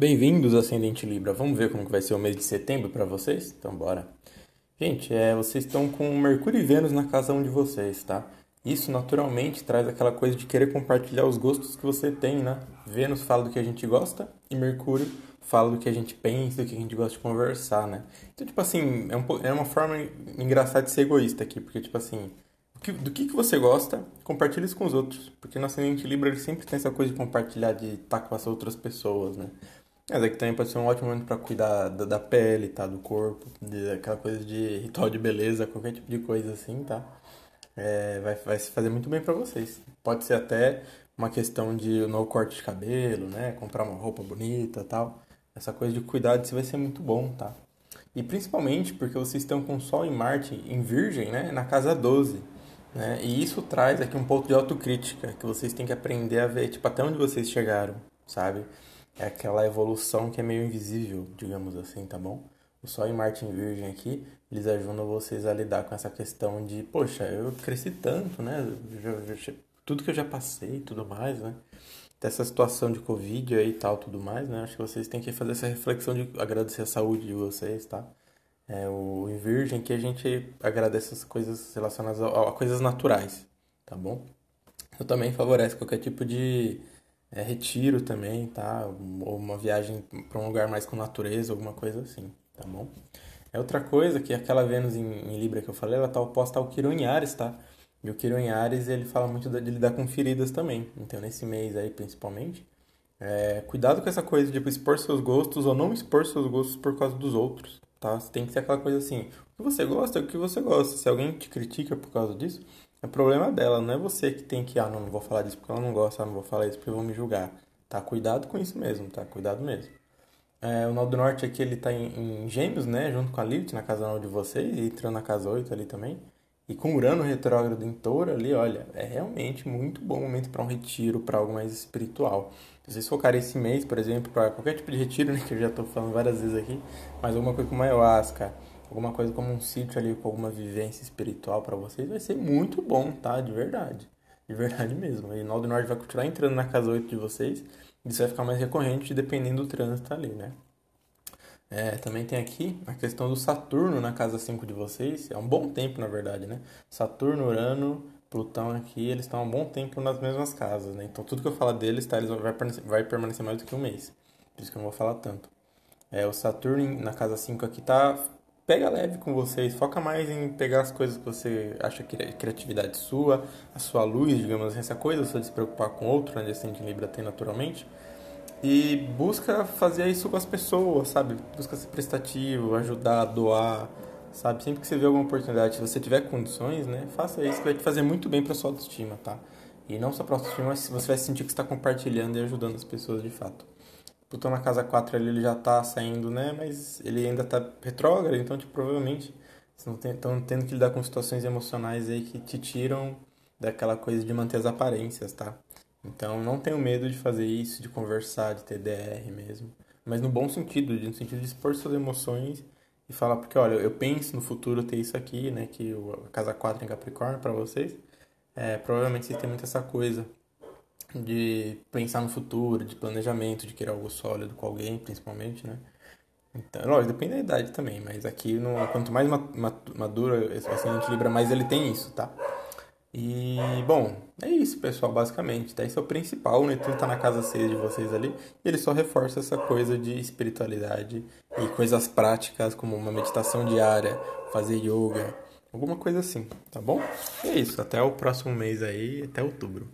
Bem-vindos, Ascendente Libra. Vamos ver como que vai ser o mês de setembro para vocês? Então, bora. Gente, é, vocês estão com Mercúrio e Vênus na casa 1 de vocês, tá? Isso naturalmente traz aquela coisa de querer compartilhar os gostos que você tem, né? Vênus fala do que a gente gosta e Mercúrio fala do que a gente pensa, do que a gente gosta de conversar, né? Então, tipo assim, é, um, é uma forma engraçada de ser egoísta aqui, porque, tipo assim, do que, do que, você gosta, compartilhe isso com os outros. Porque no Ascendente Libra ele sempre tem essa coisa de compartilhar, de estar com as outras pessoas, né? Mas aqui também pode ser um ótimo momento para cuidar da, da, pele, tá? Do corpo, de, aquela coisa de ritual de beleza, qualquer tipo de coisa assim, tá? É, vai, vai fazer muito bem para vocês. Pode ser até uma questão de um novo corte de cabelo, né? Comprar uma roupa bonita tal. Essa coisa de cuidar vai ser muito bom, tá? E principalmente porque vocês estão com Sol e Marte em Virgem, né? Na casa 12. Né? E isso traz aqui um pouco de autocrítica, que vocês têm que aprender a ver, tipo, até onde vocês chegaram, sabe? É aquela evolução que é meio invisível, digamos assim, tá bom? O Sol e Marte em Virgem aqui, eles ajudam vocês a lidar com essa questão de, poxa, eu cresci tanto, né? Já, já, tudo que eu já passei e tudo mais, né? Dessa situação de Covid aí e tal, tudo mais, né? Acho que vocês têm que fazer essa reflexão de agradecer a saúde de vocês, tá? É, o em Virgem que a gente agradece as coisas relacionadas a, a coisas naturais, tá bom? Eu também favorece qualquer tipo de é, retiro também, tá? Ou uma viagem para um lugar mais com natureza, alguma coisa assim, tá bom? É outra coisa que aquela Vênus em, em Libra que eu falei, ela tá oposta ao Quirón em Ares, tá? E o Quirón em Ares, ele fala muito de lidar com feridas também. Então, nesse mês aí, principalmente, é, cuidado com essa coisa de tipo, expor seus gostos ou não expor seus gostos por causa dos outros, tá? Tem que ser aquela coisa assim, o que você gosta é o que você gosta. Se alguém te critica por causa disso, é problema dela, não é você que tem que, ah, não, não vou falar disso porque ela não gosta, ah, não vou falar isso porque vão me julgar. Tá? Cuidado com isso mesmo, tá? Cuidado mesmo. É, o Nó do Norte aqui, ele tá em, em, Gêmeos, né? Junto com a Lilith na casa 9 de vocês e entrando na casa 8 ali também. E com Urano retrógrado em Touro ali, olha, é realmente muito bom momento para um retiro, para algo mais espiritual. Se vocês focarem esse mês, por exemplo, para qualquer tipo de retiro, né? Que eu já tô falando várias vezes aqui, mas alguma coisa como ayahuasca, alguma coisa como um sítio ali com alguma vivência espiritual para vocês, vai ser muito bom, tá? De verdade. De verdade mesmo. O Rinaldo Norte vai continuar entrando na casa 8 de vocês. Isso vai ficar mais recorrente dependendo do trânsito ali, né? É, também tem aqui a questão do Saturno na casa 5 de vocês. É um bom tempo, na verdade, né? Saturno, Urano, Plutão aqui, eles estão há um bom tempo nas mesmas casas, né? Então tudo que eu falar deles, tá? Eles vai, vai permanecer mais do que um mês. Por isso que eu não vou falar tanto. É, o Saturno na casa 5 aqui tá pega leve com vocês, foca mais em pegar as coisas que você acha que é criatividade sua, a sua luz, digamos assim, essa coisa, você se preocupar com outro, onde ascendente Libra tem naturalmente. E busca fazer isso com as pessoas, sabe? Busca ser prestativo, ajudar, doar, sabe? Sempre que você vê alguma oportunidade, se você tiver condições, né? Faça isso, que vai te fazer muito bem para sua autoestima, tá? E não só para autoestima, mas você vai sentir que está compartilhando e ajudando as pessoas de fato. Plutão na casa 4 ali, ele já tá saindo, né? Mas ele ainda tá retrógrado, então tipo, provavelmente estão tendo que lidar com situações emocionais aí que te tiram daquela coisa de manter as aparências, tá? Então não tenho medo de fazer isso, de conversar, de ter DR mesmo. Mas no bom sentido, no sentido de expor suas emoções e falar, porque olha, eu penso no futuro ter isso aqui, né? Que a casa 4 em Capricórnio para vocês. É, provavelmente vocês têm muito essa coisa de pensar no futuro, de planejamento, de querer algo sólido com alguém, principalmente, né? Então, lógico, depende da idade também, mas aqui, no, quanto mais maduro esse ascendente Libra, mais ele tem isso, tá? E, bom, é isso, pessoal, basicamente, tá? Esse é o principal, o Netuno tá na casa 6 de vocês ali, e ele só reforça essa coisa de espiritualidade e coisas práticas, como uma meditação diária, fazer yoga, alguma coisa assim, tá bom? E é isso, até o próximo mês aí, até outubro.